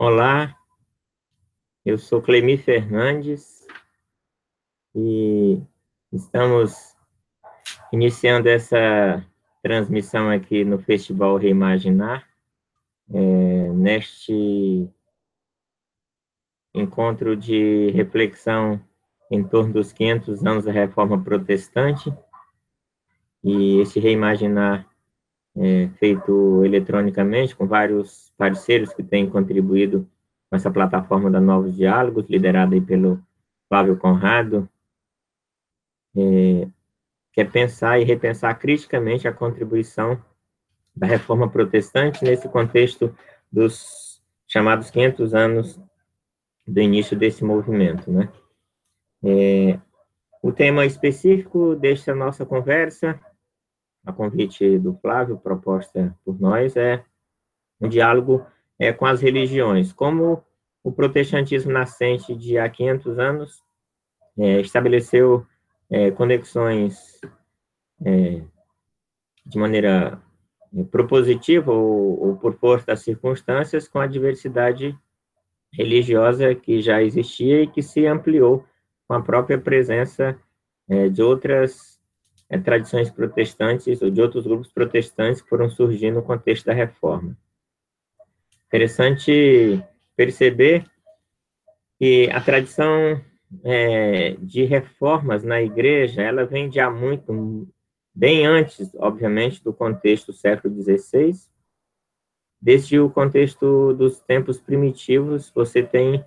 Olá, eu sou Clemi Fernandes e estamos iniciando essa transmissão aqui no Festival Reimaginar, é, neste encontro de reflexão em torno dos 500 anos da Reforma Protestante, e esse Reimaginar é, feito eletronicamente, com vários parceiros que têm contribuído com essa plataforma da Novos Diálogos, liderada aí pelo Flávio Conrado, é, que é pensar e repensar criticamente a contribuição da reforma protestante nesse contexto dos chamados 500 anos do início desse movimento, né? É, o tema específico desta nossa conversa a convite do Flávio, proposta por nós, é um diálogo é, com as religiões. Como o protestantismo nascente de há 500 anos é, estabeleceu é, conexões é, de maneira é, propositiva ou, ou por força das circunstâncias com a diversidade religiosa que já existia e que se ampliou com a própria presença é, de outras é, tradições protestantes ou de outros grupos protestantes que foram surgindo no contexto da reforma. Interessante perceber que a tradição é, de reformas na igreja, ela vem de há muito, bem antes, obviamente, do contexto século XVI, desde o contexto dos tempos primitivos, você tem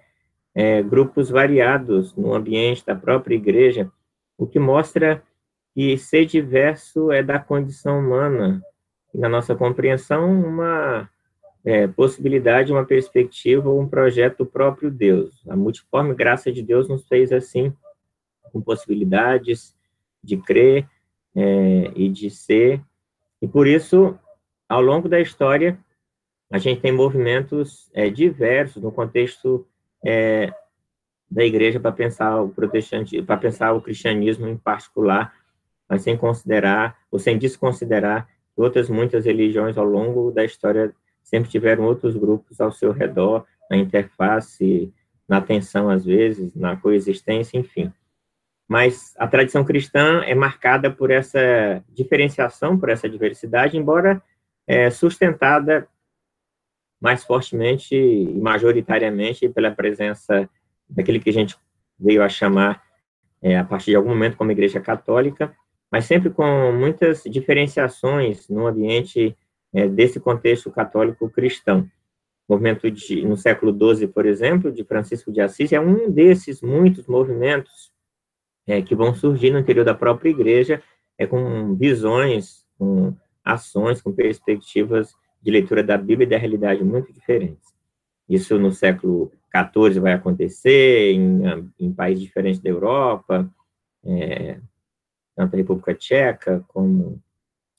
é, grupos variados no ambiente da própria igreja, o que mostra e ser diverso é da condição humana, na nossa compreensão, uma é, possibilidade, uma perspectiva, um projeto próprio Deus. A multiforme graça de Deus nos fez assim, com possibilidades de crer é, e de ser, e por isso, ao longo da história, a gente tem movimentos é, diversos no contexto é, da igreja para pensar o protestante, para pensar o cristianismo em particular, mas sem considerar, ou sem desconsiderar, outras muitas religiões ao longo da história sempre tiveram outros grupos ao seu redor, na interface, na tensão às vezes, na coexistência, enfim. Mas a tradição cristã é marcada por essa diferenciação, por essa diversidade, embora é, sustentada mais fortemente e majoritariamente pela presença daquele que a gente veio a chamar, é, a partir de algum momento, como Igreja Católica, mas sempre com muitas diferenciações no ambiente é, desse contexto católico cristão. O movimento de, no século XII, por exemplo, de Francisco de Assis, é um desses muitos movimentos é, que vão surgir no interior da própria igreja, é, com visões, com ações, com perspectivas de leitura da Bíblia e da realidade muito diferentes. Isso no século XIV vai acontecer, em, em países diferentes da Europa, é, tanto na República Tcheca como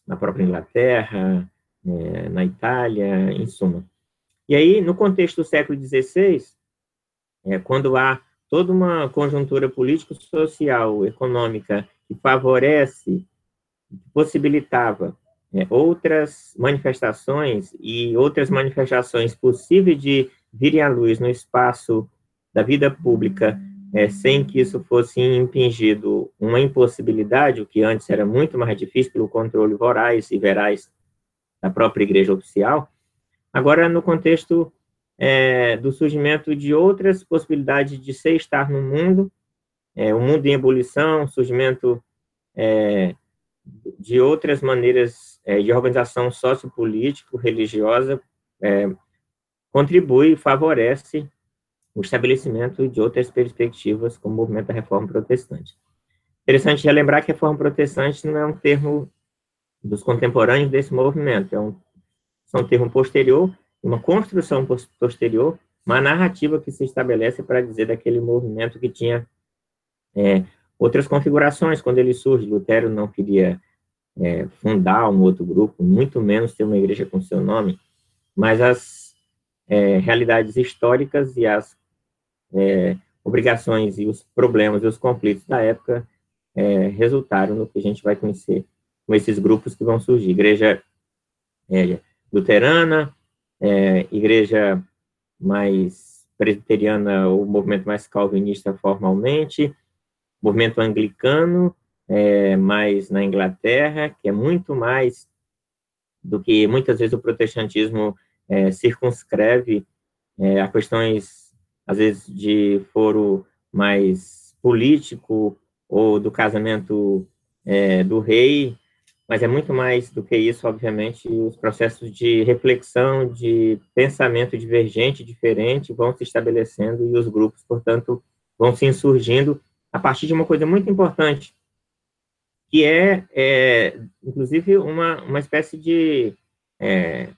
na própria Inglaterra, é, na Itália, em suma. E aí, no contexto do século XVI, é, quando há toda uma conjuntura político-social, econômica, que favorece, que possibilitava é, outras manifestações e outras manifestações possíveis de virem à luz no espaço da vida pública é, sem que isso fosse impingido uma impossibilidade, o que antes era muito mais difícil pelo controle voraz e veraz da própria igreja oficial, agora no contexto é, do surgimento de outras possibilidades de ser estar no mundo, é, o mundo em ebulição, surgimento é, de outras maneiras é, de organização sociopolítico, religiosa, é, contribui e favorece o estabelecimento de outras perspectivas como o movimento da reforma protestante. Interessante relembrar que reforma protestante não é um termo dos contemporâneos desse movimento, é um, é um termo posterior, uma construção posterior, uma narrativa que se estabelece para dizer daquele movimento que tinha é, outras configurações. Quando ele surge, Lutero não queria é, fundar um outro grupo, muito menos ter uma igreja com seu nome, mas as é, realidades históricas e as é, obrigações e os problemas e os conflitos da época é, resultaram no que a gente vai conhecer com esses grupos que vão surgir. Igreja é, luterana, é, igreja mais presbiteriana, o movimento mais calvinista formalmente, movimento anglicano, é, mais na Inglaterra, que é muito mais do que muitas vezes o protestantismo é, circunscreve a questões, às vezes, de foro mais político ou do casamento é, do rei, mas é muito mais do que isso, obviamente, os processos de reflexão, de pensamento divergente, diferente, vão se estabelecendo e os grupos, portanto, vão se insurgindo a partir de uma coisa muito importante, que é, é inclusive, uma, uma espécie de, é,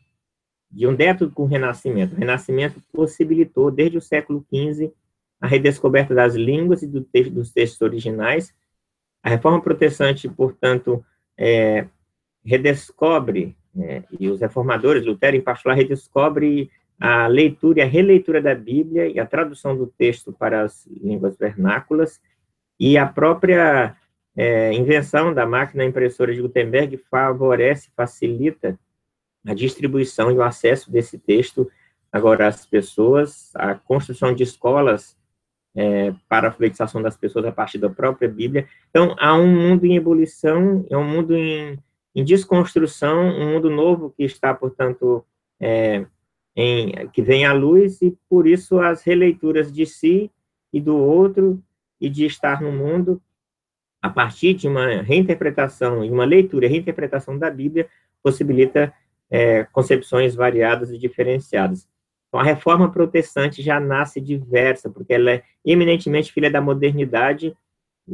de um débito com o Renascimento. O Renascimento possibilitou, desde o século XV, a redescoberta das línguas e do dos textos originais. A reforma protestante, portanto, é, redescobre, é, e os reformadores, Lutero em particular, redescobre a leitura e a releitura da Bíblia e a tradução do texto para as línguas vernáculas, e a própria é, invenção da máquina impressora de Gutenberg favorece, facilita a distribuição e o acesso desse texto agora às pessoas, a construção de escolas é, para a alfabetização das pessoas a partir da própria Bíblia. Então, há um mundo em ebulição, é um mundo em, em desconstrução, um mundo novo que está, portanto, é, em, que vem à luz, e por isso as releituras de si e do outro, e de estar no mundo, a partir de uma reinterpretação e uma leitura e reinterpretação da Bíblia, possibilita é, concepções variadas e diferenciadas. Então, a reforma protestante já nasce diversa, porque ela é eminentemente filha da modernidade,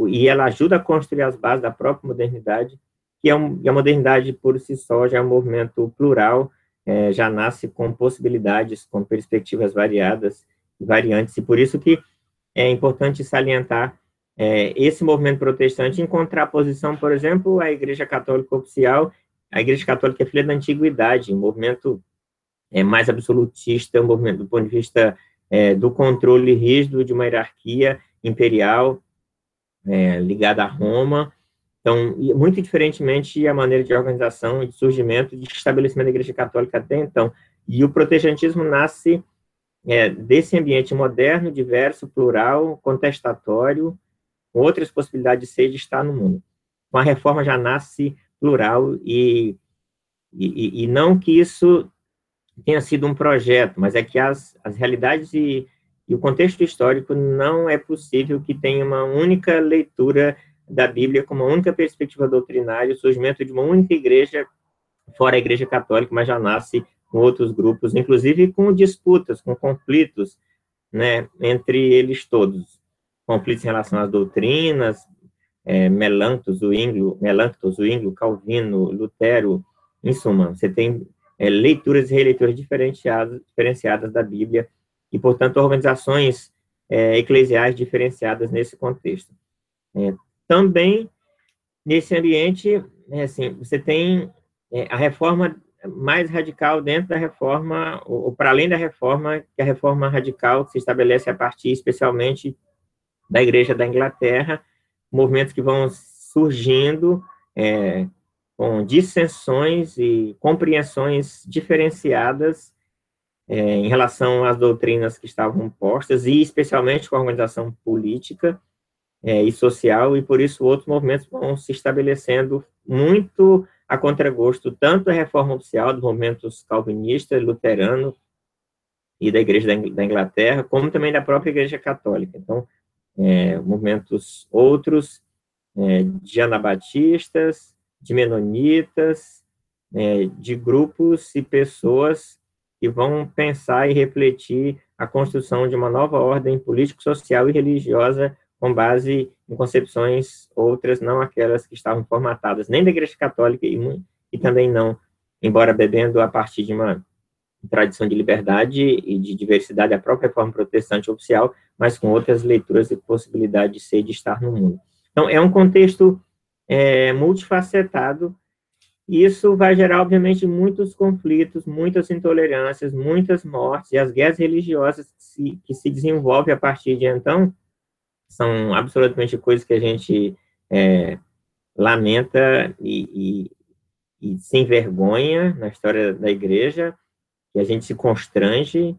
e ela ajuda a construir as bases da própria modernidade, que é um, a modernidade por si só já é um movimento plural, é, já nasce com possibilidades, com perspectivas variadas variantes, e por isso que é importante salientar é, esse movimento protestante em contraposição, por exemplo, à Igreja Católica Oficial. A Igreja Católica é filha da Antiguidade, um movimento é, mais absolutista, um movimento do ponto de vista é, do controle rígido de uma hierarquia imperial é, ligada a Roma. Então, muito diferentemente a maneira de organização de surgimento de estabelecimento da Igreja Católica até então. E o protestantismo nasce é, desse ambiente moderno, diverso, plural, contestatório, com outras possibilidades de ser e de estar no mundo. Uma reforma já nasce plural e, e, e não que isso tenha sido um projeto, mas é que as, as realidades e, e o contexto histórico não é possível que tenha uma única leitura da Bíblia com uma única perspectiva doutrinária, o surgimento de uma única igreja, fora a igreja católica, mas já nasce com outros grupos, inclusive com disputas, com conflitos, né, entre eles todos. Conflitos em relação às doutrinas, é, Melanchthon, Zwingli, Melanchthon, Zwingli, Calvino, Lutero, em suma, você tem é, leituras e releituras diferenciadas, diferenciadas da Bíblia e, portanto, organizações é, eclesiais diferenciadas nesse contexto. É, também, nesse ambiente, é, assim, você tem é, a reforma mais radical dentro da reforma, ou, para além da reforma, que é a reforma radical que se estabelece a partir, especialmente, da Igreja da Inglaterra, movimentos que vão surgindo é, com dissensões e compreensões diferenciadas é, em relação às doutrinas que estavam postas, e especialmente com a organização política é, e social, e por isso outros movimentos vão se estabelecendo muito a contragosto tanto da reforma oficial dos movimentos calvinista, luterano e da Igreja da Inglaterra, como também da própria Igreja Católica. Então, é, movimentos outros, é, de anabatistas, de menonitas, é, de grupos e pessoas que vão pensar e refletir a construção de uma nova ordem político, social e religiosa com base em concepções outras, não aquelas que estavam formatadas nem da Igreja Católica e, e também não, embora bebendo a partir de uma tradição de liberdade e de diversidade, a própria reforma protestante oficial, mas com outras leituras e possibilidade de ser e de estar no mundo. Então, é um contexto é, multifacetado, e isso vai gerar, obviamente, muitos conflitos, muitas intolerâncias, muitas mortes, e as guerras religiosas que se, que se desenvolvem a partir de então, são absolutamente coisas que a gente é, lamenta e, e, e, se envergonha na história da igreja, que a gente se constrange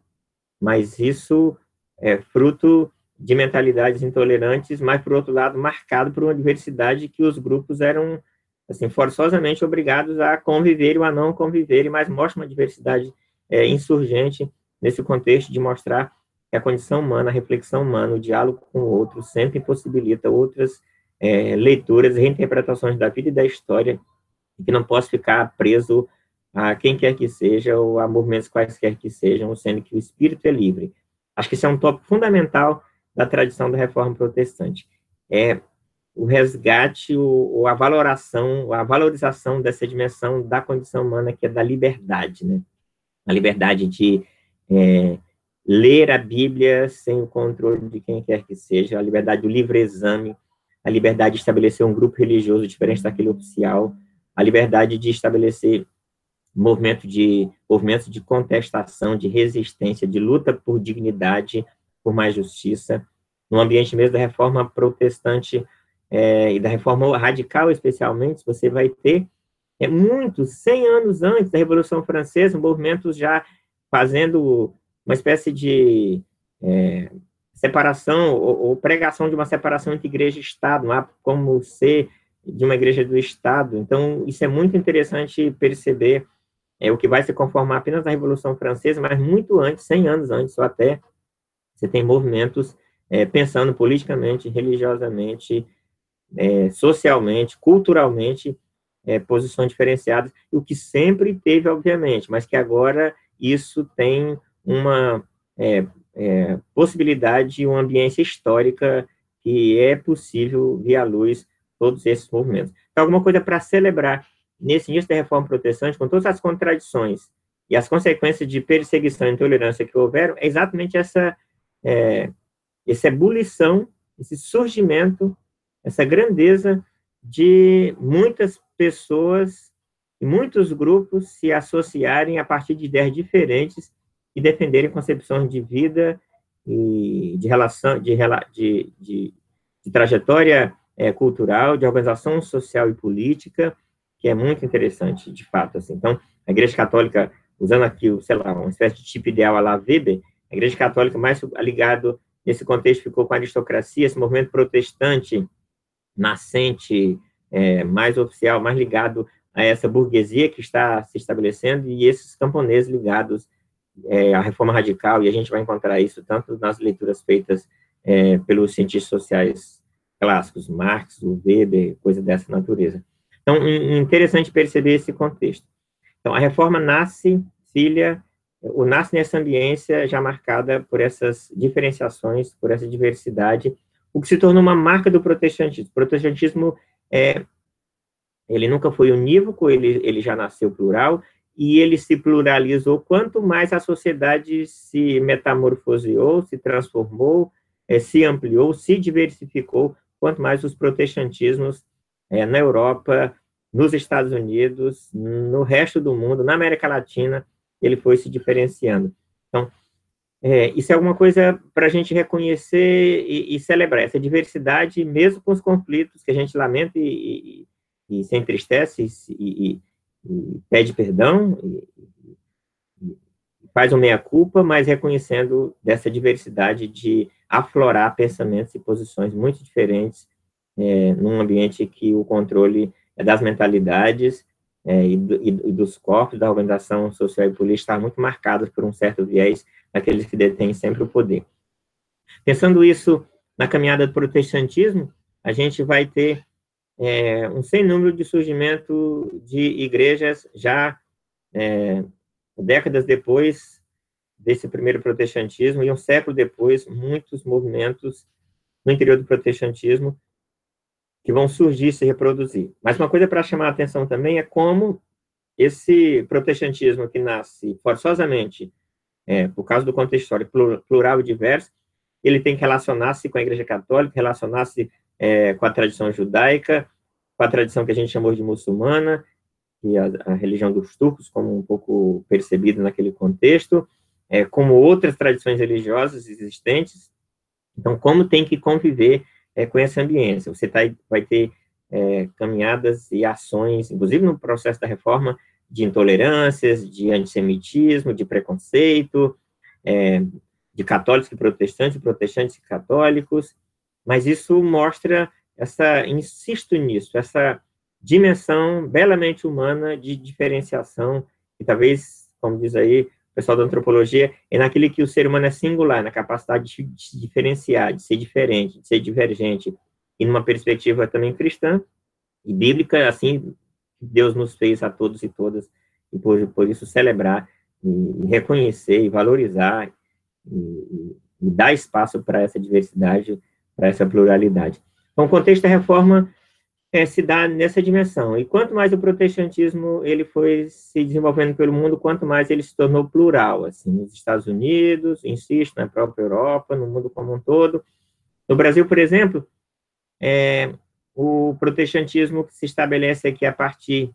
mas isso é fruto de mentalidades intolerantes, mas, por outro lado, marcado por uma diversidade que os grupos eram, assim, forçosamente obrigados a conviver ou a não conviver, mas mostra uma diversidade é, insurgente nesse contexto de mostrar que a condição humana, a reflexão humana, o diálogo com o outro sempre possibilita outras é, leituras reinterpretações da vida e da história, que não posso ficar preso a quem quer que seja, ou a movimentos quaisquer que sejam, sendo que o espírito é livre. Acho que isso é um tópico fundamental da tradição da reforma protestante. É o resgate, ou a valoração, a valorização dessa dimensão da condição humana, que é da liberdade, né? A liberdade de é, ler a Bíblia sem o controle de quem quer que seja, a liberdade do livre exame, a liberdade de estabelecer um grupo religioso diferente daquele oficial, a liberdade de estabelecer movimento de movimentos de contestação, de resistência, de luta por dignidade, por mais justiça, no ambiente mesmo da reforma protestante é, e da reforma radical, especialmente, você vai ter é, muitos, 100 anos antes da Revolução Francesa, movimentos já fazendo uma espécie de é, separação ou, ou, pregação de uma separação entre igreja e Estado, não há como ser de uma igreja do Estado. Então, isso é muito interessante perceber é o que vai se conformar apenas na Revolução Francesa, mas muito antes, 100 anos antes, ou até, você tem movimentos é, pensando politicamente, religiosamente, é, socialmente, culturalmente, é, posições diferenciadas, o que sempre teve, obviamente, mas que agora isso tem uma é, é, possibilidade, uma ambiência histórica que é possível via luz todos esses movimentos. Então, alguma coisa para celebrar nesse início da reforma protestante, com todas as contradições e as consequências de perseguição e intolerância que houveram, é exatamente essa, é, essa ebulição, esse surgimento, essa grandeza de muitas pessoas e muitos grupos se associarem a partir de ideias diferentes e defenderem concepções de vida e de relação, de, de, de, de trajetória é, cultural, de organização social e política, que é muito interessante, de fato, assim. Então, a Igreja Católica, usando aqui, sei lá, uma espécie de tipo ideal a la Weber, a Igreja Católica mais ligado nesse contexto ficou com a aristocracia, esse movimento protestante nascente, é, mais oficial, mais ligado a essa burguesia que está se estabelecendo e esses camponeses ligados é, à reforma radical, e a gente vai encontrar isso tanto nas leituras feitas é, pelos cientistas sociais clássicos, Marx, Weber, coisa dessa natureza. Então, interessante perceber esse contexto. Então, a reforma nasce, filha, ou nasce nessa ambiência já marcada por essas diferenciações, por essa diversidade, o que se tornou uma marca do protestantismo. O protestantismo, é, ele nunca foi unívoco, ele, ele já nasceu plural, e ele se pluralizou quanto mais a sociedade se metamorfoseou, se transformou, é, se ampliou, se diversificou, quanto mais os protestantismos é, na Europa, nos Estados Unidos, no resto do mundo, na América Latina, ele foi se diferenciando. Então, é, isso é alguma coisa para a gente reconhecer e, e, celebrar essa diversidade, mesmo com os conflitos que a gente lamenta e, e, e se entristece e, pede perdão, faz uma meia-culpa, mas reconhecendo dessa diversidade de aflorar pensamentos e posições muito diferentes é, num ambiente que o controle é das mentalidades é, e, do, e, dos corpos da organização social e política está muito marcados por um certo viés daqueles que detêm sempre o poder. Pensando isso na caminhada do protestantismo, a gente vai ter é, um sem número de surgimento de igrejas já é, décadas depois desse primeiro protestantismo e um século depois, muitos movimentos no interior do protestantismo que vão surgir e se reproduzir. Mas uma coisa para chamar a atenção também é como esse protestantismo que nasce forçosamente, é, por causa do contexto histórico plural e diverso, ele tem que relacionar-se com a Igreja Católica, relacionar-se é, com a tradição judaica, com a tradição que a gente chamou de muçulmana, e a, a religião dos turcos, como um pouco percebida naquele contexto, é, como outras tradições religiosas existentes. Então, como tem que conviver é, com essa ambiência. Você tá, vai ter é, caminhadas e ações, inclusive no processo da reforma, de intolerâncias, de antissemitismo, de preconceito, é, de católicos e protestantes, protestantes e católicos, mas isso mostra essa, insisto nisso, essa dimensão belamente humana de diferenciação, e talvez, como diz aí pessoal da antropologia, é naquele que o ser humano é singular, na capacidade de, se diferenciar, de ser diferente, de ser divergente, e numa perspectiva também cristã e bíblica, assim, Deus nos fez a todos e todas, e por, por isso celebrar, e, reconhecer, e valorizar, e, e, e dar espaço para essa diversidade, para essa pluralidade. Então, o contexto da reforma é, se dá nessa dimensão. E quanto mais o protestantismo ele foi se desenvolvendo pelo mundo, quanto mais ele se tornou plural, assim, nos Estados Unidos, insisto, na própria Europa, no mundo como um todo. No Brasil, por exemplo, é, o protestantismo se estabelece aqui a partir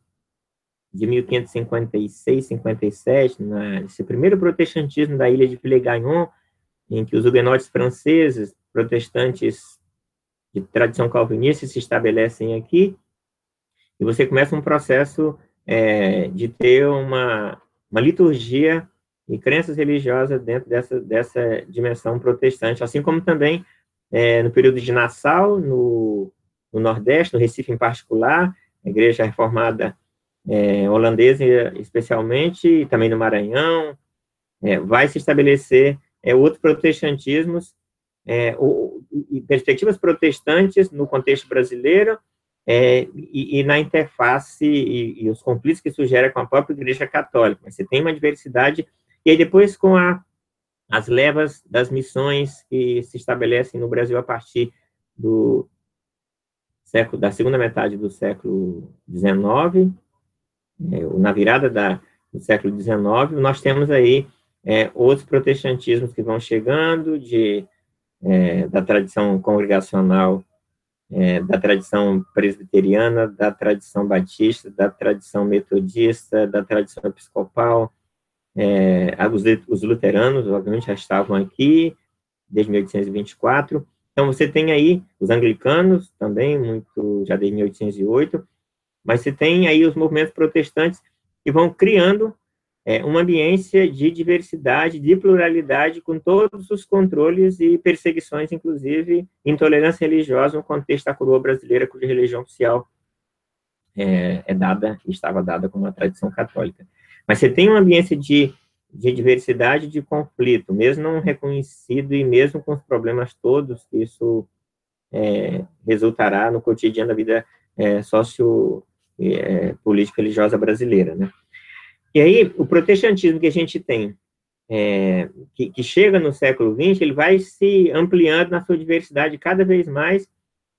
de 1556, 57, nesse primeiro protestantismo da ilha de Fillegagnon, em que os huguenotes franceses, protestantes de tradição calvinista, se estabelecem aqui, e você começa um processo é, de ter uma, uma liturgia e crenças religiosas dentro dessa, dessa dimensão protestante, assim como também é, no período de Nassau, no, no Nordeste, no Recife em particular, a igreja reformada é, holandesa especialmente, e também no Maranhão, é, vai se estabelecer é, outros protestantismos, é, perspectivas protestantes no contexto brasileiro, é, e, e, na interface e, e, os conflitos que isso gera com a própria Igreja Católica. Você tem uma diversidade, e aí depois com a, as levas das missões que se estabelecem no Brasil a partir do, século, da segunda metade do século XIX, é, na virada da, do século XIX, nós temos aí é, outros protestantismos que vão chegando, de, é, da tradição congregacional, é, da tradição presbiteriana, da tradição batista, da tradição metodista, da tradição episcopal, é, os, os luteranos, obviamente, já estavam aqui, desde 1824, então, você tem aí os anglicanos também, muito já desde 1808, mas você tem aí os movimentos protestantes que vão criando é, uma ambiência de diversidade, de pluralidade, com todos os controles e perseguições, inclusive intolerância religiosa no contexto da coroa brasileira, cuja religião oficial é, é dada, estava dada como uma tradição católica. Mas você tem uma ambiência de de diversidade de conflito, mesmo não reconhecido e mesmo com os problemas todos que isso é, resultará no cotidiano da vida é, socio é, política religiosa brasileira, né? E aí, o protestantismo que a gente tem, é, que, que, chega no século XX, ele vai se ampliando na sua diversidade cada vez mais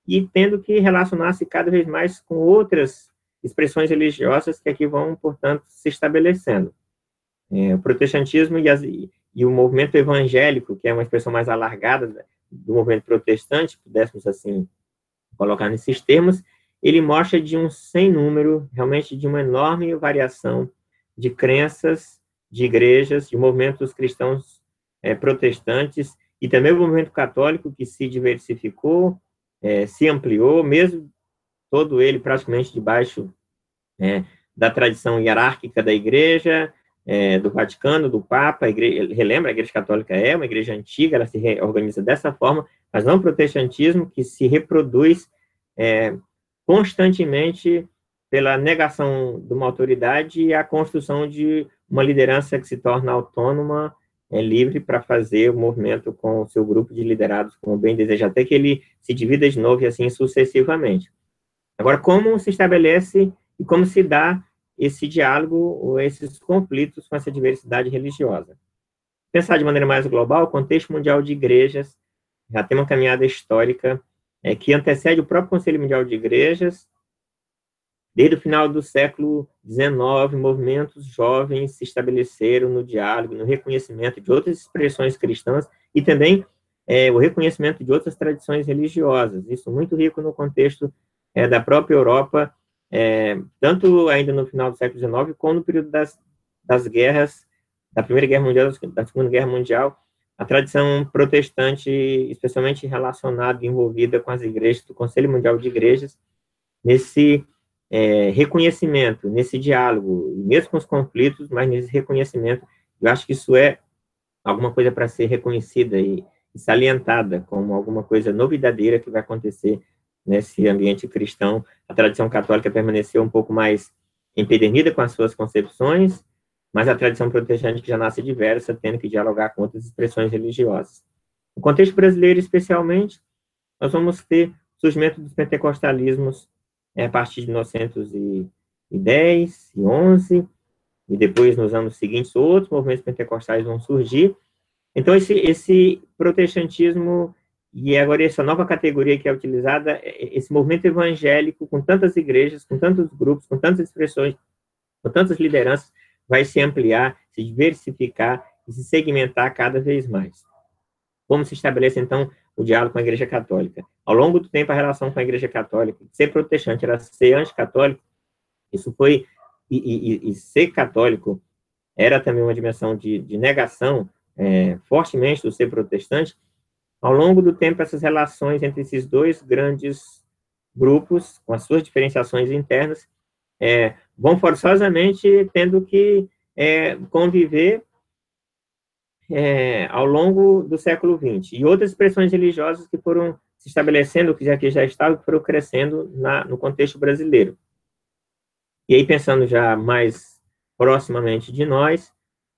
e tendo que relacionar-se cada vez mais com outras expressões religiosas que aqui vão, portanto, se estabelecendo. É, o protestantismo e, as, e, o movimento evangélico, que é uma expressão mais alargada do movimento protestante, pudéssemos assim colocar nesses termos, ele mostra de um sem número, realmente de uma enorme variação de crenças, de igrejas, de movimentos cristãos é, protestantes e também o movimento católico que se diversificou, é, se ampliou, mesmo todo ele praticamente debaixo é, da tradição hierárquica da igreja, é, do Vaticano, do Papa, igreja, relembra, a Igreja Católica é uma igreja antiga, ela se organiza dessa forma, mas não o protestantismo que se reproduz é, constantemente pela negação de uma autoridade e a construção de uma liderança que se torna autônoma, é, livre para fazer o movimento com o seu grupo de liderados, como bem deseja, até que ele se divida de novo e assim sucessivamente. Agora, como se estabelece e como se dá esse diálogo ou esses conflitos com essa diversidade religiosa. Pensar de maneira mais global, o contexto mundial de igrejas já tem uma caminhada histórica é, que antecede o próprio Conselho Mundial de Igrejas. Desde o final do século XIX, movimentos jovens se estabeleceram no diálogo, no reconhecimento de outras expressões cristãs e também é, o reconhecimento de outras tradições religiosas. Isso muito rico no contexto é, da própria Europa é, tanto ainda no final do século XIX, como no período das, das guerras, da Primeira Guerra Mundial, da Segunda Guerra Mundial, a tradição protestante, especialmente relacionada, envolvida com as igrejas, do Conselho Mundial de Igrejas, nesse é, reconhecimento, nesse diálogo, mesmo com os conflitos, mas nesse reconhecimento, eu acho que isso é alguma coisa para ser reconhecida e, salientada como alguma coisa novidadeira que vai acontecer nesse ambiente cristão. A tradição católica permaneceu um pouco mais empedernida com as suas concepções, mas a tradição protestante que já nasce diversa, tendo que dialogar com outras expressões religiosas. No contexto brasileiro, especialmente, nós vamos ter surgimento dos pentecostalismos é, a partir de 1910 e 11, e depois, nos anos seguintes, outros movimentos pentecostais vão surgir. Então, esse, esse protestantismo, e agora essa nova categoria que é utilizada, é, esse movimento evangélico, com tantas igrejas, com tantos grupos, com tantas expressões, com tantas lideranças, vai se ampliar, se diversificar e se segmentar cada vez mais. Como se estabelece, então, o diálogo com a Igreja Católica? Ao longo do tempo, a relação com a Igreja Católica, ser protestante era ser anticatólico, isso foi, e, e, e ser católico era também uma dimensão de, de negação é, fortemente do ser protestante. Ao longo do tempo, essas relações entre esses dois grandes grupos, com as suas diferenciações internas, é, vão forçosamente tendo que é, conviver é, ao longo do século XX. E outras expressões religiosas que foram se estabelecendo, que já, que já estavam, que foram crescendo na, no contexto brasileiro. E aí, pensando já mais proximamente de nós,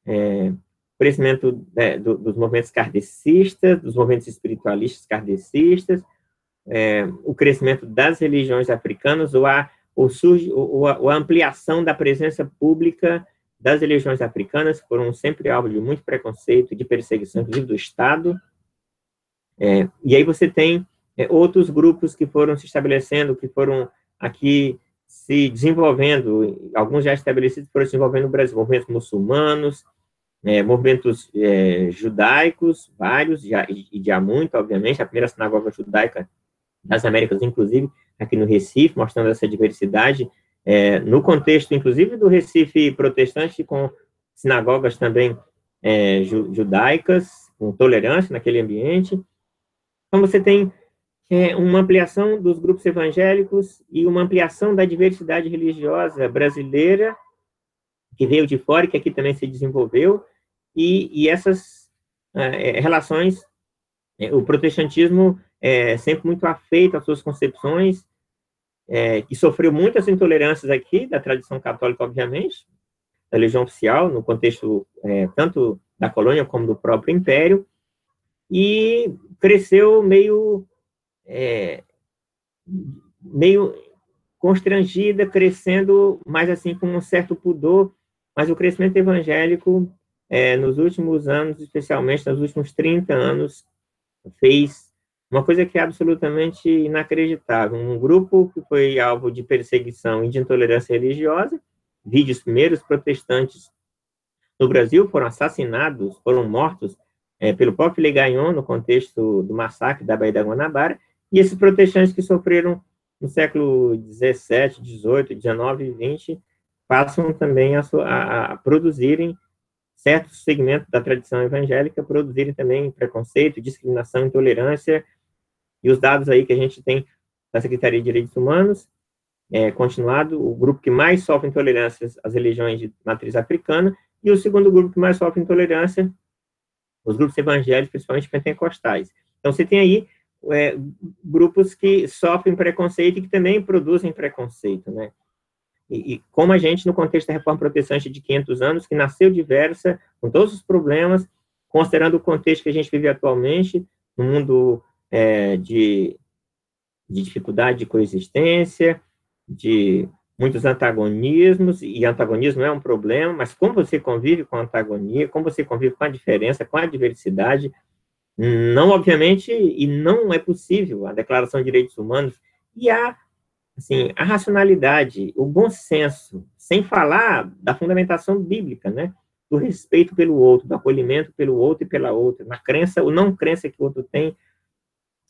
é, crescimento né, do, dos movimentos kardecistas, dos movimentos espiritualistas kardecistas, é, o crescimento das religiões africanas, ou a, ou surge, ou a, ou a ampliação da presença pública das religiões africanas, foram sempre alvo de muito preconceito, de perseguição, inclusive do Estado. É, e aí você tem é, outros grupos que foram se estabelecendo, que foram aqui se desenvolvendo, alguns já estabelecidos foram se desenvolvendo no Brasil, movimentos muçulmanos, é, movimentos é, judaicos, vários, já, e já muito, obviamente, a primeira sinagoga judaica das Américas, inclusive, aqui no Recife, mostrando essa diversidade, é, no contexto, inclusive, do Recife protestante, com sinagogas também é, judaicas, com tolerância naquele ambiente. Então, você tem é, uma ampliação dos grupos evangélicos e uma ampliação da diversidade religiosa brasileira, que veio de fora e que aqui também se desenvolveu, e, e essas é, é relações, é, o protestantismo é sempre muito afeito às suas concepções, é, que sofreu muitas intolerâncias aqui, da tradição católica, obviamente, da legião oficial, no contexto é, tanto da colônia como do próprio império, e cresceu meio, é, meio constrangida, crescendo, mais assim, com um certo pudor, mas o crescimento evangélico, é, nos últimos anos, especialmente nos últimos 30 anos, fez uma coisa que é absolutamente inacreditável. Um grupo que foi alvo de perseguição e de intolerância religiosa, vide os primeiros protestantes no Brasil foram assassinados, foram mortos é, pelo próprio Legaion no contexto do massacre da Baía da Guanabara, e esses protestantes que sofreram no século 17, 18, 19 e 20 passam também a, a, a produzirem certos segmentos da tradição evangélica, produzirem também preconceito, discriminação, intolerância, e os dados aí que a gente tem da Secretaria de Direitos Humanos, é, continuado, o grupo que mais sofre intolerância às religiões de matriz africana, e o segundo grupo que mais sofre intolerância, os grupos evangélicos, principalmente pentecostais. Então, você tem aí é, grupos que sofrem preconceito e que também produzem preconceito, né? E, e, como a gente, no contexto da reforma protestante de 500 anos, que nasceu diversa, com todos os problemas, considerando o contexto que a gente vive atualmente, no mundo é, de, de dificuldade de coexistência, de muitos antagonismos, e antagonismo é um problema, mas como você convive com a antagonia, como você convive com a diferença, com a diversidade, não, obviamente, e não é possível a Declaração de Direitos Humanos e a, assim, a racionalidade, o bom senso, sem falar da fundamentação bíblica, né, do respeito pelo outro, do acolhimento pelo outro e pela outra, na crença ou não crença que o outro tem,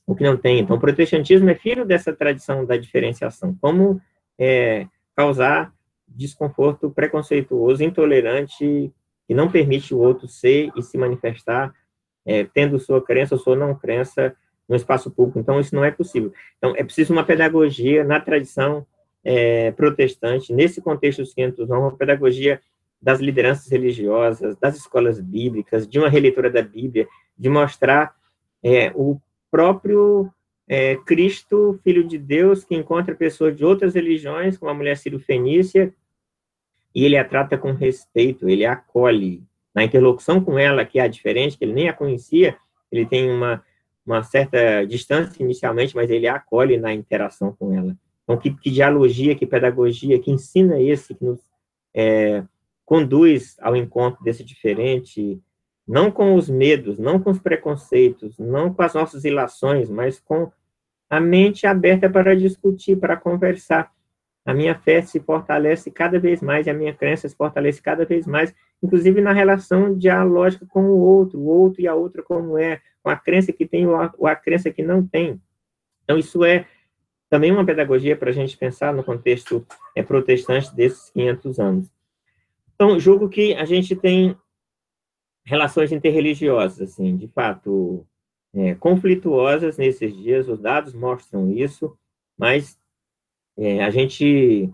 o que não tem. Então, o protestantismo é filho dessa tradição da diferenciação. Como é, causar desconforto preconceituoso, intolerante, que não permite o outro ser e se manifestar, é, tendo sua crença ou sua não crença no espaço público. Então, isso não é possível. Então, é preciso uma pedagogia na tradição é, protestante, nesse contexto dos 500 anos, uma pedagogia das lideranças religiosas, das escolas bíblicas, de uma releitura da Bíblia, de mostrar é, o próprio é, Cristo, Filho de Deus, que encontra pessoas de outras religiões, como a mulher Ciro-Fenícia, e ele a trata com respeito, ele a acolhe. Na interlocução com ela, que é diferente, que ele nem a conhecia, ele tem uma, uma certa distância inicialmente, mas ele a acolhe na interação com ela. Então, que, que dialogia, que pedagogia, que ensina esse, que nos é, conduz ao encontro desse diferente, não com os medos, não com os preconceitos, não com as nossas ilações, mas com a mente aberta para discutir, para conversar. A minha fé se fortalece cada vez mais, e a minha crença se fortalece cada vez mais, inclusive na relação dialógica com o outro, o outro e a outra como é, com a crença que tem ou a crença que não tem. Então, isso é também uma pedagogia para a gente pensar no contexto é, protestante desses 500 anos. Então, julgo que a gente tem relações interreligiosas, assim, de fato, é, conflituosas nesses dias, os dados mostram isso, mas é, a gente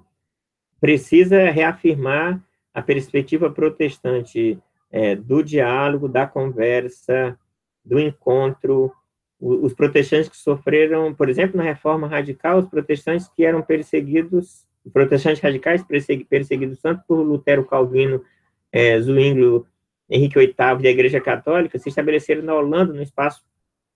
precisa reafirmar a perspectiva protestante é, do diálogo, da conversa, do encontro. Os protestantes que sofreram, por exemplo, na reforma radical, os protestantes que eram perseguidos protestantes radicais perseguidos tanto por Lutero, Calvino, é, Zwinglio, Henrique VIII e a Igreja Católica se estabeleceram na Holanda no espaço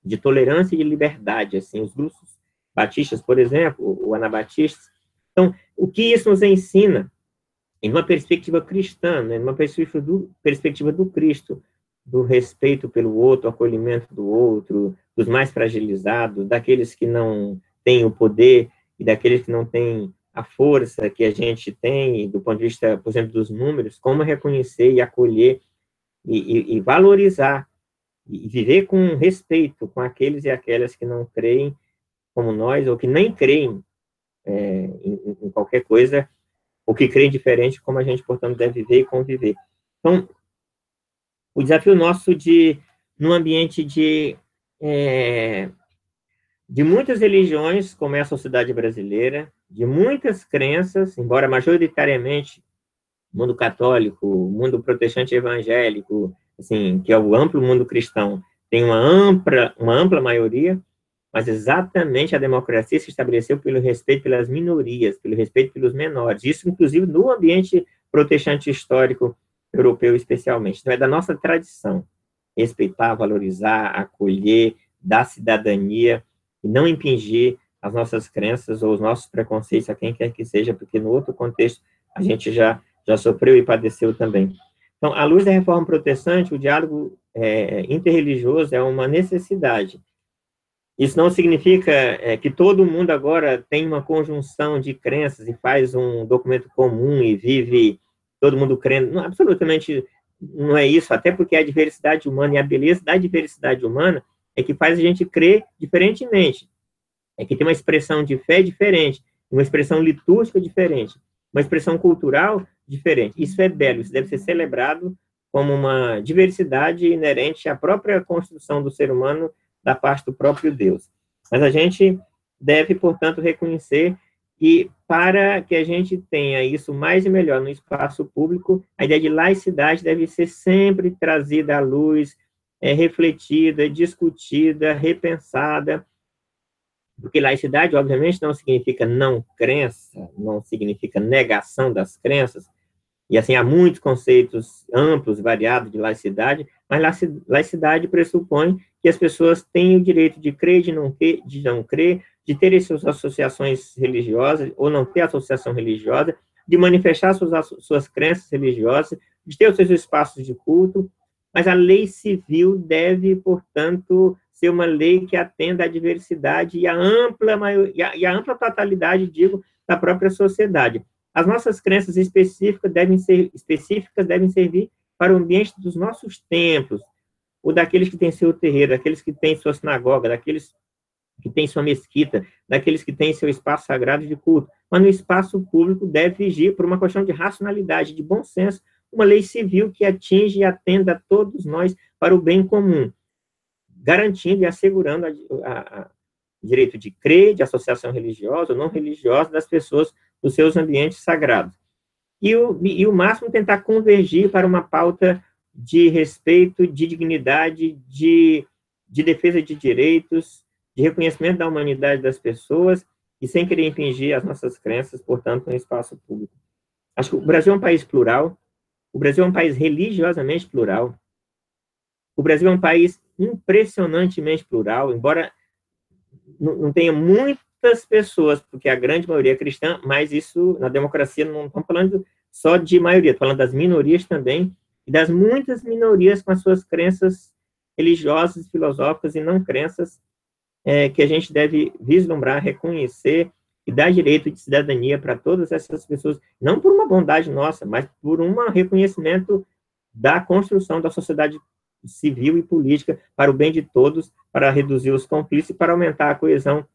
de tolerância e de liberdade, assim, os grupos batistas, por exemplo, o anabatistas. Então, o que isso nos ensina em uma perspectiva cristã, né, numa perspectiva do, perspectiva do Cristo, do respeito pelo outro, acolhimento do outro, dos mais fragilizados, daqueles que não têm o poder e daqueles que não têm a força que a gente tem, do ponto de vista, por exemplo, dos números, como reconhecer e acolher e, e, valorizar e viver com respeito com aqueles e aquelas que não creem como nós, ou que nem creem é, em, em, qualquer coisa, ou que creem diferente, como a gente, portanto, deve viver e conviver. Então, o desafio nosso de, num ambiente de é, de muitas religiões, como é a sociedade brasileira, de muitas crenças, embora majoritariamente mundo católico, mundo protestante evangélico, assim, que é o amplo mundo cristão, tem uma ampla, uma ampla maioria, mas exatamente a democracia se estabeleceu pelo respeito pelas minorias, pelo respeito pelos menores, isso inclusive no ambiente protestante histórico europeu especialmente. Então é da nossa tradição respeitar, valorizar, acolher, dar cidadania e não impingir as nossas crenças ou os nossos preconceitos a quem quer que seja, porque no outro contexto a gente já, já sofreu e padeceu também. Então, à luz da reforma protestante, o diálogo é, interreligioso é uma necessidade. Isso não significa é, que todo mundo agora tem uma conjunção de crenças e faz um documento comum e vive todo mundo crendo. Não, absolutamente não é isso, até porque a diversidade humana e a beleza da diversidade humana é que faz a gente crer diferentemente. É que tem uma expressão de fé diferente, uma expressão litúrgica diferente, uma expressão cultural diferente. Isso é belo, isso deve ser celebrado como uma diversidade inerente à própria construção do ser humano da parte do próprio Deus. Mas a gente deve, portanto, reconhecer e para que a gente tenha isso mais e melhor no espaço público, a ideia de laicidade deve ser sempre trazida à luz, é, refletida, discutida, repensada, porque laicidade, obviamente, não significa não crença, não significa negação das crenças, e assim, há muitos conceitos amplos, variados de laicidade, mas laicidade pressupõe que as pessoas têm o direito de crer, de não crer, de não crer, de ter suas associações religiosas ou não ter associação religiosa, de manifestar suas, suas crenças religiosas, de ter os seus espaços de culto, mas a lei civil deve, portanto, ser uma lei que atenda à diversidade e à ampla, e a ampla totalidade, digo, da própria sociedade. As nossas crenças específicas devem ser específicas devem servir para o ambiente dos nossos templos, ou daqueles que têm seu terreiro, daqueles que têm sua sinagoga, daqueles que têm sua mesquita, daqueles que têm seu espaço sagrado de culto. Mas no espaço público deve vigir por uma questão de racionalidade, de bom senso, uma lei civil que atinge e atenda a todos nós para o bem comum, garantindo e assegurando o direito de crer, de associação religiosa ou não religiosa das pessoas nos seus ambientes sagrados. e o, e o máximo tentar convergir para uma pauta de respeito, de dignidade, de, de defesa de direitos, de reconhecimento da humanidade das pessoas e sem querer impingir as nossas crenças, portanto, no espaço público. Acho que o Brasil é um país plural, o Brasil é um país religiosamente plural, o Brasil é um país impressionantemente plural, embora não tenha muitas pessoas, porque a grande maioria é cristã, mas isso, na democracia, não estamos falando só de maioria, estamos falando das minorias também, e das muitas minorias com as suas crenças religiosas, filosóficas e não crenças, é, que a gente deve vislumbrar, reconhecer e dar direito de cidadania para todas essas pessoas, não por uma bondade nossa, mas por um reconhecimento da construção da sociedade civil e política para o bem de todos, para reduzir os conflitos e para aumentar a coesão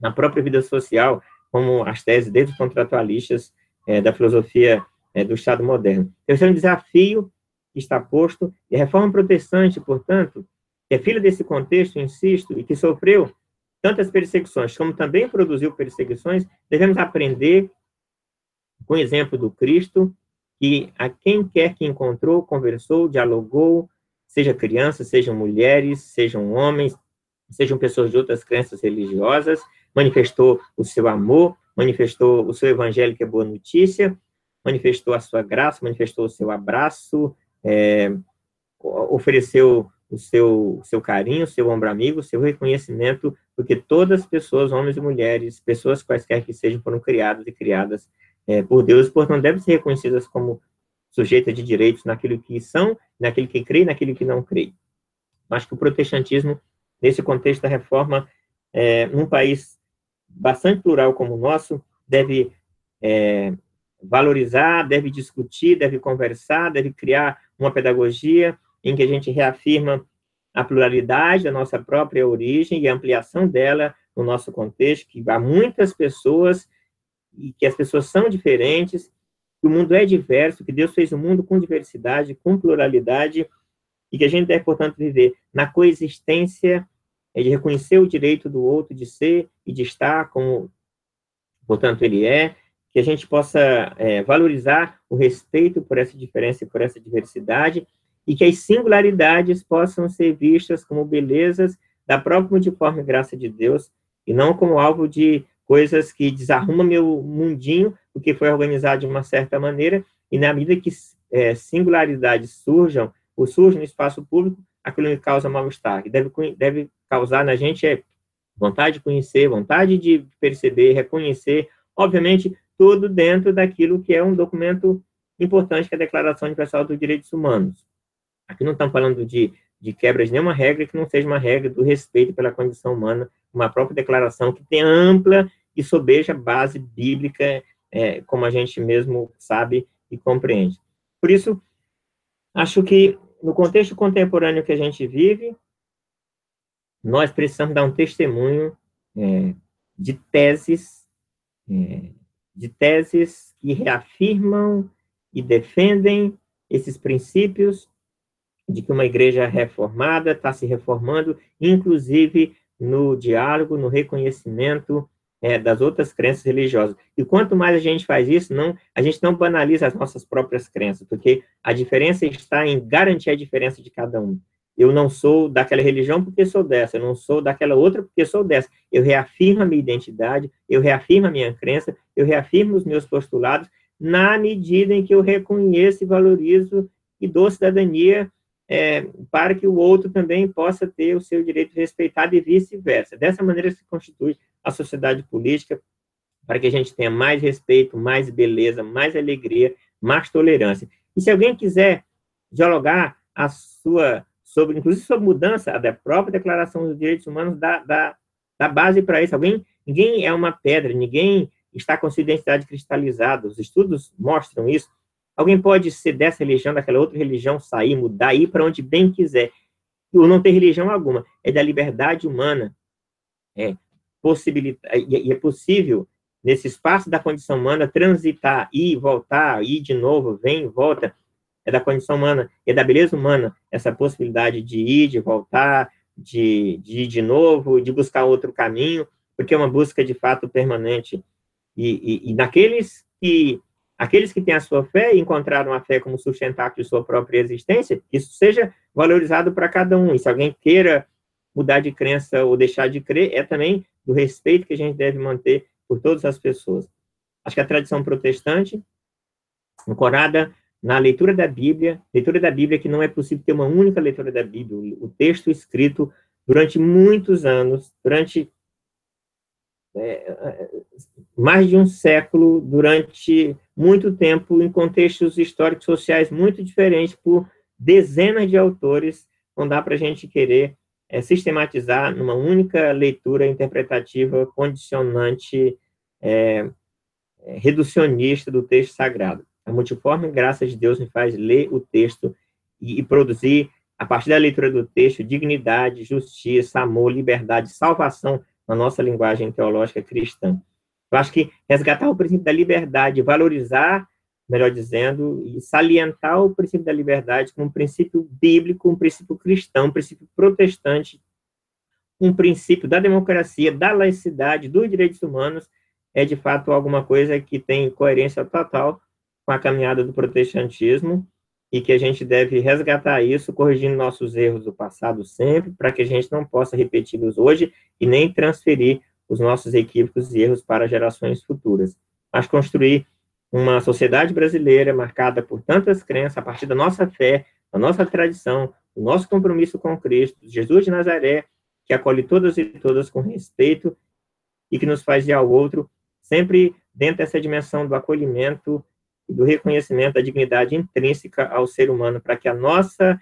na própria vida social, como as teses desde contratualistas é, da filosofia é, do Estado moderno. Um desafio que está posto, e a reforma protestante, portanto, é filha desse contexto, insisto, e que sofreu tantas perseguições, como também produziu perseguições, devemos aprender com o exemplo do Cristo, que a quem quer que encontrou, conversou, dialogou, seja crianças, sejam mulheres, sejam homens, sejam pessoas de outras crenças religiosas, manifestou o seu amor, manifestou o seu evangelho, que é boa notícia, manifestou a sua graça, manifestou o seu abraço, é, ofereceu o seu, seu carinho, o seu ombro amigo, o seu reconhecimento, porque todas as pessoas, homens e mulheres, pessoas quaisquer que sejam, foram criadas e criadas é, por Deus, portanto, devem ser reconhecidas como sujeitas de direitos naquilo que são, naquilo que creem, naquilo que não creem. Acho que o protestantismo, nesse contexto da reforma, é, num país bastante plural como o nosso, deve é, valorizar, deve discutir, deve conversar, deve criar uma pedagogia em que a gente reafirma a pluralidade da nossa própria origem e a ampliação dela no nosso contexto, que há muitas pessoas e que as pessoas são diferentes, que o mundo é diverso, que Deus fez o mundo com diversidade, com pluralidade, e que a gente deve, portanto, viver na coexistência, é de reconhecer o direito do outro de ser e de estar como, portanto, ele é, que a gente possa é, valorizar o respeito por essa diferença e por essa diversidade, e que as singularidades possam ser vistas como belezas da própria multiforme graça de Deus, e não como alvo de coisas que desarrumam meu mundinho, porque foi organizado de uma certa maneira, e na medida que é, singularidades surjam, ou surgem no espaço público, aquilo me causa mal-estar. E deve, deve causar na gente é vontade de conhecer, vontade de perceber, reconhecer, obviamente, tudo dentro daquilo que é um documento importante, que é a Declaração Universal dos Direitos Humanos. Aqui não estamos falando de, de quebra de nenhuma regra que não seja uma regra do respeito pela condição humana, uma própria declaração que tem ampla e sobeja base bíblica, é, como a gente mesmo sabe e compreende. Por isso, acho que no contexto contemporâneo que a gente vive, nós precisamos dar um testemunho é, de teses é, de teses que reafirmam e defendem esses princípios de que uma igreja reformada está se reformando, inclusive no diálogo, no reconhecimento é, das outras crenças religiosas. E quanto mais a gente faz isso, não, a gente não banaliza as nossas próprias crenças, porque a diferença está em garantir a diferença de cada um. Eu não sou daquela religião porque sou dessa, eu não sou daquela outra porque sou dessa. Eu reafirmo a minha identidade, eu reafirmo a minha crença, eu reafirmo os meus postulados, na medida em que eu reconheço e valorizo e dou cidadania é, para que o outro também possa ter o seu direito respeitado e vice-versa. Dessa maneira se constitui a sociedade política, para que a gente tenha mais respeito, mais beleza, mais alegria, mais tolerância. E se alguém quiser dialogar a sua sobre, inclusive sobre mudança da própria Declaração dos Direitos Humanos, da, da, da base para isso. Alguém, ninguém é uma pedra, ninguém está com sua identidade cristalizada, os estudos mostram isso. Alguém pode ser dessa religião, daquela outra religião, sair, mudar, ir para onde bem quiser, ou não ter religião alguma, é da liberdade humana. É, e é possível, nesse espaço da condição humana, transitar, ir, voltar, ir de novo, vem, volta, é da condição humana, é da beleza humana, essa possibilidade de ir, de voltar, de, de ir de novo, de buscar outro caminho, porque é uma busca de fato permanente. E, e, e naqueles que aqueles que têm a sua fé e encontraram a fé como sustentáculo de sua própria existência, isso seja valorizado para cada um. E se alguém queira mudar de crença ou deixar de crer, é também do respeito que a gente deve manter por todas as pessoas. Acho que a tradição protestante, ancorada na leitura da Bíblia, leitura da Bíblia que não é possível ter uma única leitura da Bíblia, o texto escrito durante muitos anos, durante é, mais de um século, durante muito tempo, em contextos históricos sociais muito diferentes, por dezenas de autores, não dá para a gente querer é, sistematizar numa única leitura interpretativa, condicionante, é, é, reducionista do texto sagrado. A multiforme graça de Deus me faz ler o texto e, e produzir, a partir da leitura do texto, dignidade, justiça, amor, liberdade, salvação na nossa linguagem teológica cristã. Eu acho que resgatar o princípio da liberdade, valorizar, melhor dizendo, e salientar o princípio da liberdade como um princípio bíblico, um princípio cristão, um princípio protestante, um princípio da democracia, da laicidade, dos direitos humanos, é de fato alguma coisa que tem coerência total com a caminhada do protestantismo e que a gente deve resgatar isso, corrigindo nossos erros do passado sempre, para que a gente não possa repeti-los hoje e nem transferir os nossos equívocos e erros para gerações futuras. Mas construir uma sociedade brasileira marcada por tantas crenças, a partir da nossa fé, da nossa tradição, do nosso compromisso com Cristo, Jesus de Nazaré, que acolhe todas e todas com respeito e que nos faz ir ao outro, sempre dentro dessa dimensão do acolhimento e do reconhecimento da dignidade intrínseca ao ser humano, para que a nossa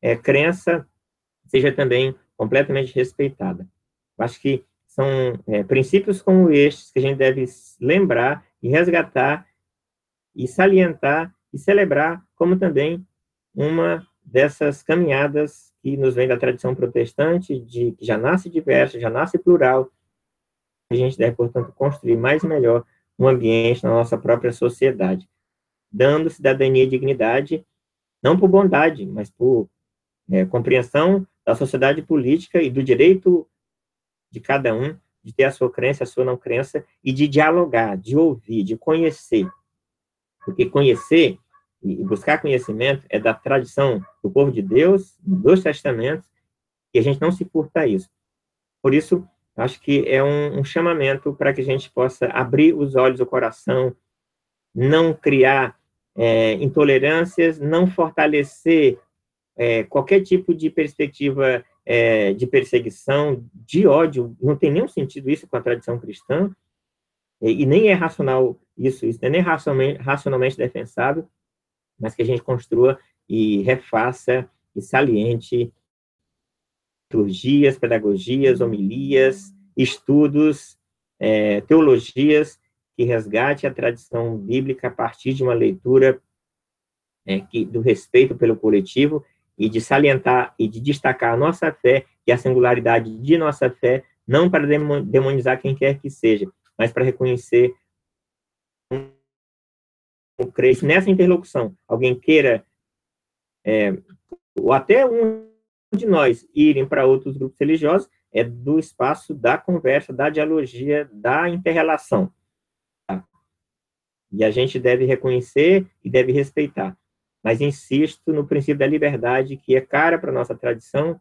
é, crença seja também completamente respeitada. Acho que são é, princípios como estes que a gente deve lembrar e resgatar e salientar e celebrar como também uma dessas caminhadas que nos vem da tradição protestante, de que já nasce diversa, já nasce plural. A gente deve, portanto, construir mais e melhor um ambiente na nossa própria sociedade, dando cidadania e dignidade, não por bondade, mas por é, compreensão da sociedade política e do direito de cada um, de ter a sua crença, a sua não crença, e de dialogar, de ouvir, de conhecer. Porque conhecer e buscar conhecimento é da tradição do povo de Deus, dos testamentos, e a gente não se furta a isso. Por isso, acho que é um, um chamamento para que a gente possa abrir os olhos, o coração, não criar é, intolerâncias, não fortalecer é, qualquer tipo de perspectiva é, de perseguição, de ódio, não tem nenhum sentido isso com a tradição cristã, e, e nem é racional isso, isso é nem racionalmente, racionalmente defensável, mas que a gente construa e refaça e saliente liturgias, pedagogias, homilias, estudos, é, teologias que resgate a tradição bíblica a partir de uma leitura é, que, do respeito pelo coletivo e de salientar e de destacar a nossa fé e a singularidade de nossa fé, não para demonizar quem quer que seja, mas para reconhecer o crente nessa interlocução. Alguém queira, é, ou até um de nós, irem para outros grupos religiosos, é do espaço da conversa, da dialogia, da interrelação. Tá? E a gente deve reconhecer e deve respeitar mas insisto no princípio da liberdade, que é cara para nossa tradição,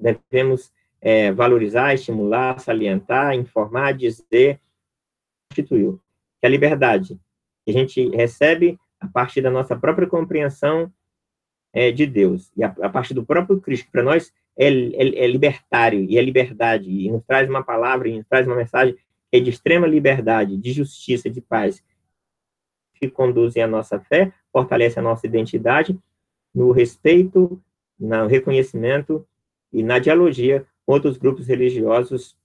devemos é, valorizar, estimular, salientar, informar, dizer, constituiu. Que a liberdade que a gente recebe a partir da nossa própria compreensão é, de Deus, e a, a, partir do próprio Cristo, para nós é, é, é, libertário, e é liberdade, e nos traz uma palavra, e nos traz uma mensagem que é de extrema liberdade, de justiça, de paz, que conduzem a nossa fé, fortalece a nossa identidade no respeito, no reconhecimento e na dialogia com outros grupos religiosos,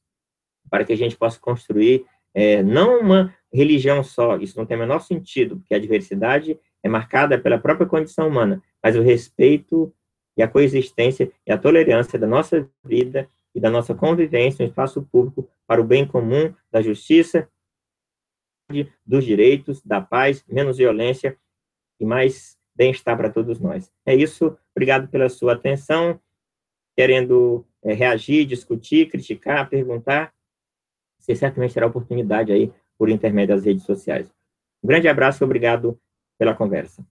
para que a gente possa construir é, não uma religião só, isso não tem o menor sentido, porque a diversidade é marcada pela própria condição humana, mas o respeito e a coexistência e a tolerância da nossa vida e da nossa convivência no espaço público para o bem comum, da justiça dos direitos, da paz, menos violência e mais bem-estar para todos nós. É isso, obrigado pela sua atenção, querendo é, reagir, discutir, criticar, perguntar, você certamente terá oportunidade aí por intermédio das redes sociais. Um grande abraço obrigado pela conversa.